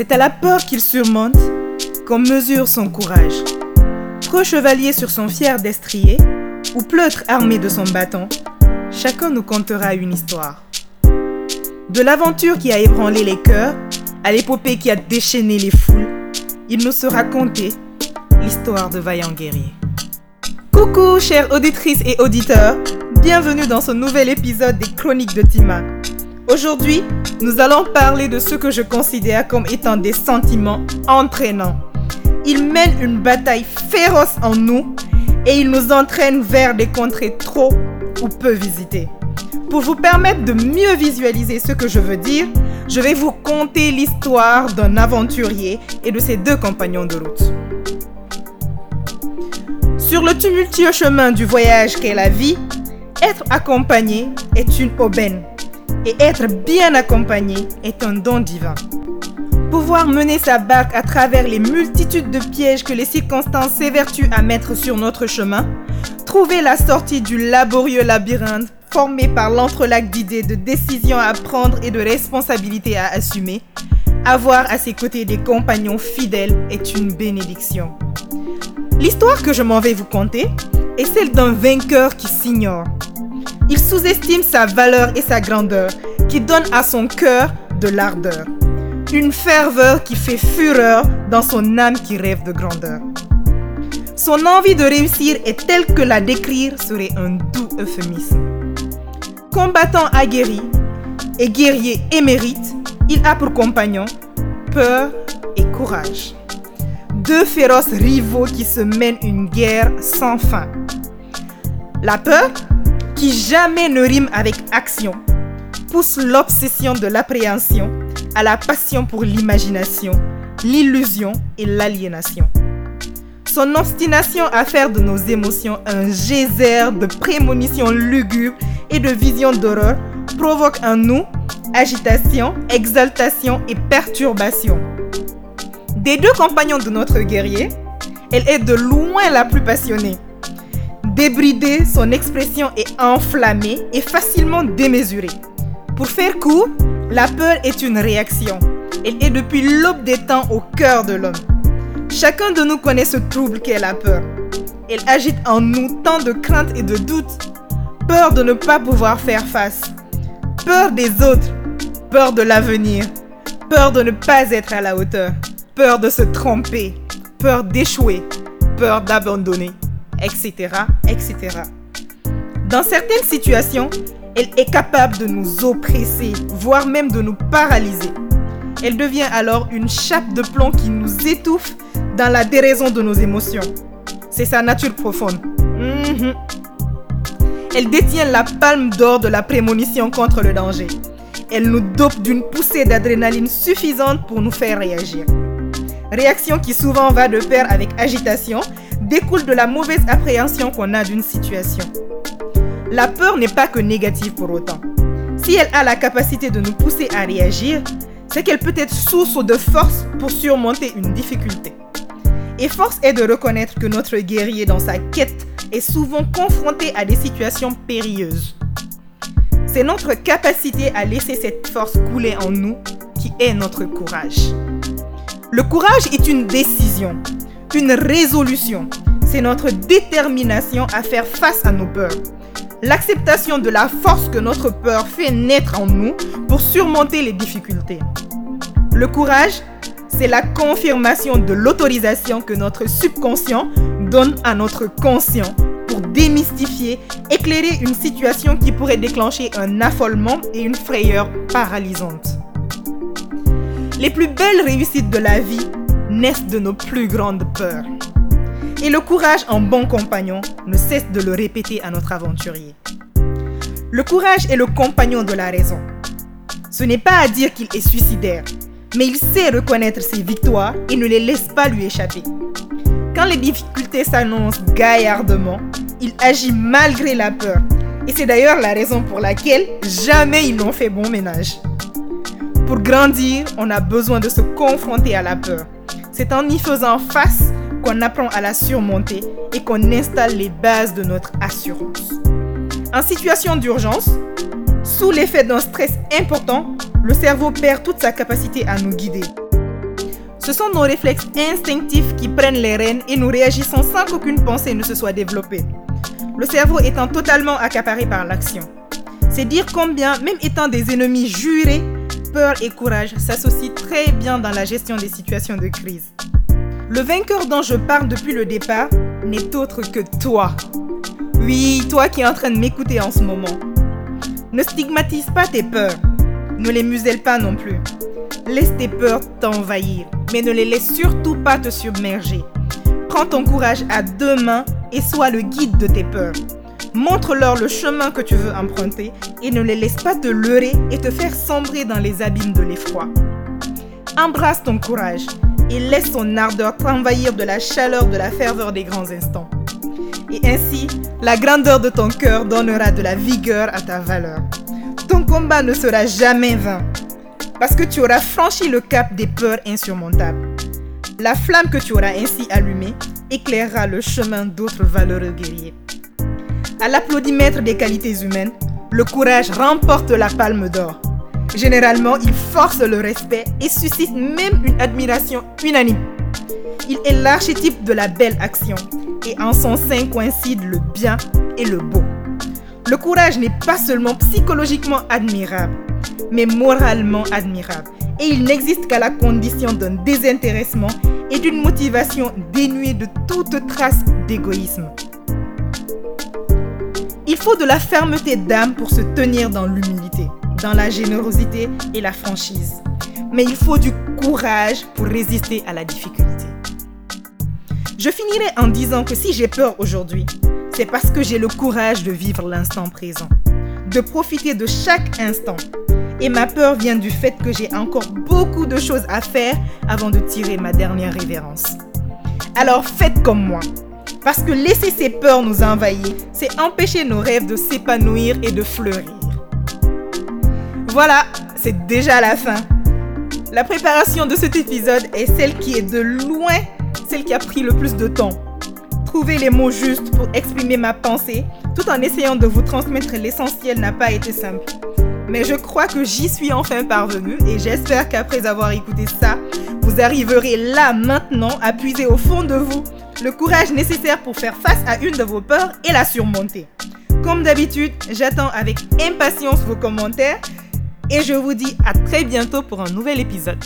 C'est à la peur qu'il surmonte qu'on mesure son courage. Trop chevalier sur son fier destrier, ou pleutre armé de son bâton, chacun nous contera une histoire. De l'aventure qui a ébranlé les cœurs à l'épopée qui a déchaîné les foules, il nous sera conté l'histoire de vaillants guerriers. Coucou chères auditrices et auditeurs, bienvenue dans ce nouvel épisode des Chroniques de Tima. Aujourd'hui, nous allons parler de ce que je considère comme étant des sentiments entraînants. Ils mènent une bataille féroce en nous et ils nous entraînent vers des contrées trop ou peu visitées. Pour vous permettre de mieux visualiser ce que je veux dire, je vais vous conter l'histoire d'un aventurier et de ses deux compagnons de route. Sur le tumultueux chemin du voyage qu'est la vie, être accompagné est une aubaine et être bien accompagné est un don divin. Pouvoir mener sa barque à travers les multitudes de pièges que les circonstances s'évertuent à mettre sur notre chemin, trouver la sortie du laborieux labyrinthe formé par l'entrelac d'idées, de décisions à prendre et de responsabilités à assumer, avoir à ses côtés des compagnons fidèles est une bénédiction. L'histoire que je m'en vais vous conter est celle d'un vainqueur qui s'ignore il sous-estime sa valeur et sa grandeur, qui donne à son cœur de l'ardeur. Une ferveur qui fait fureur dans son âme qui rêve de grandeur. Son envie de réussir est telle que la décrire serait un doux euphémisme. Combattant aguerri et guerrier émérite, il a pour compagnon peur et courage. Deux féroces rivaux qui se mènent une guerre sans fin. La peur qui jamais ne rime avec action, pousse l'obsession de l'appréhension à la passion pour l'imagination, l'illusion et l'aliénation. Son obstination à faire de nos émotions un geyser de prémonitions lugubres et de visions d'horreur provoque en nous agitation, exaltation et perturbation. Des deux compagnons de notre guerrier, elle est de loin la plus passionnée. Débridée, son expression est enflammée et facilement démesurée. Pour faire court, la peur est une réaction. Elle est depuis l'aube des temps au cœur de l'homme. Chacun de nous connaît ce trouble qu'est la peur. Elle agite en nous tant de craintes et de doutes. Peur de ne pas pouvoir faire face. Peur des autres. Peur de l'avenir. Peur de ne pas être à la hauteur. Peur de se tromper. Peur d'échouer. Peur d'abandonner etc., etc. Dans certaines situations, elle est capable de nous oppresser, voire même de nous paralyser. Elle devient alors une chape de plomb qui nous étouffe dans la déraison de nos émotions. C'est sa nature profonde. Mhm. Elle détient la palme d'or de la prémonition contre le danger. Elle nous dope d'une poussée d'adrénaline suffisante pour nous faire réagir. Réaction qui souvent va de pair avec agitation, découle de la mauvaise appréhension qu'on a d'une situation. La peur n'est pas que négative pour autant. Si elle a la capacité de nous pousser à réagir, c'est qu'elle peut être source de force pour surmonter une difficulté. Et force est de reconnaître que notre guerrier dans sa quête est souvent confronté à des situations périlleuses. C'est notre capacité à laisser cette force couler en nous qui est notre courage. Le courage est une décision, une résolution. C'est notre détermination à faire face à nos peurs. L'acceptation de la force que notre peur fait naître en nous pour surmonter les difficultés. Le courage, c'est la confirmation de l'autorisation que notre subconscient donne à notre conscient pour démystifier, éclairer une situation qui pourrait déclencher un affolement et une frayeur paralysante. Les plus belles réussites de la vie naissent de nos plus grandes peurs. Et le courage en bon compagnon ne cesse de le répéter à notre aventurier. Le courage est le compagnon de la raison. Ce n'est pas à dire qu'il est suicidaire, mais il sait reconnaître ses victoires et ne les laisse pas lui échapper. Quand les difficultés s'annoncent gaillardement, il agit malgré la peur. Et c'est d'ailleurs la raison pour laquelle jamais ils n'ont fait bon ménage. Pour grandir, on a besoin de se confronter à la peur. C'est en y faisant face qu'on apprend à la surmonter et qu'on installe les bases de notre assurance. En situation d'urgence, sous l'effet d'un stress important, le cerveau perd toute sa capacité à nous guider. Ce sont nos réflexes instinctifs qui prennent les rênes et nous réagissons sans qu'aucune pensée ne se soit développée. Le cerveau étant totalement accaparé par l'action. C'est dire combien, même étant des ennemis jurés, peur et courage s'associent très bien dans la gestion des situations de crise. Le vainqueur dont je parle depuis le départ n'est autre que toi. Oui, toi qui es en train de m'écouter en ce moment. Ne stigmatise pas tes peurs. Ne les muselle pas non plus. Laisse tes peurs t'envahir, mais ne les laisse surtout pas te submerger. Prends ton courage à deux mains et sois le guide de tes peurs. Montre-leur le chemin que tu veux emprunter et ne les laisse pas te leurrer et te faire sombrer dans les abîmes de l'effroi. Embrasse ton courage et laisse son ardeur t'envahir de la chaleur de la ferveur des grands instants. Et ainsi, la grandeur de ton cœur donnera de la vigueur à ta valeur. Ton combat ne sera jamais vain, parce que tu auras franchi le cap des peurs insurmontables. La flamme que tu auras ainsi allumée éclairera le chemin d'autres valeureux guerriers. À l'applaudimètre des qualités humaines, le courage remporte la palme d'or. Généralement, il force le respect et suscite même une admiration unanime. Il est l'archétype de la belle action et en son sein coïncident le bien et le beau. Le courage n'est pas seulement psychologiquement admirable, mais moralement admirable. Et il n'existe qu'à la condition d'un désintéressement et d'une motivation dénuée de toute trace d'égoïsme. Il faut de la fermeté d'âme pour se tenir dans l'humilité, dans la générosité et la franchise. Mais il faut du courage pour résister à la difficulté. Je finirai en disant que si j'ai peur aujourd'hui, c'est parce que j'ai le courage de vivre l'instant présent, de profiter de chaque instant. Et ma peur vient du fait que j'ai encore beaucoup de choses à faire avant de tirer ma dernière révérence. Alors faites comme moi, parce que laisser ces peurs nous envahir, c'est empêcher nos rêves de s'épanouir et de fleurir. Voilà, c'est déjà la fin. La préparation de cet épisode est celle qui est de loin celle qui a pris le plus de temps. Trouver les mots justes pour exprimer ma pensée tout en essayant de vous transmettre l'essentiel n'a pas été simple. Mais je crois que j'y suis enfin parvenue et j'espère qu'après avoir écouté ça, vous arriverez là maintenant à puiser au fond de vous le courage nécessaire pour faire face à une de vos peurs et la surmonter. Comme d'habitude, j'attends avec impatience vos commentaires et je vous dis à très bientôt pour un nouvel épisode.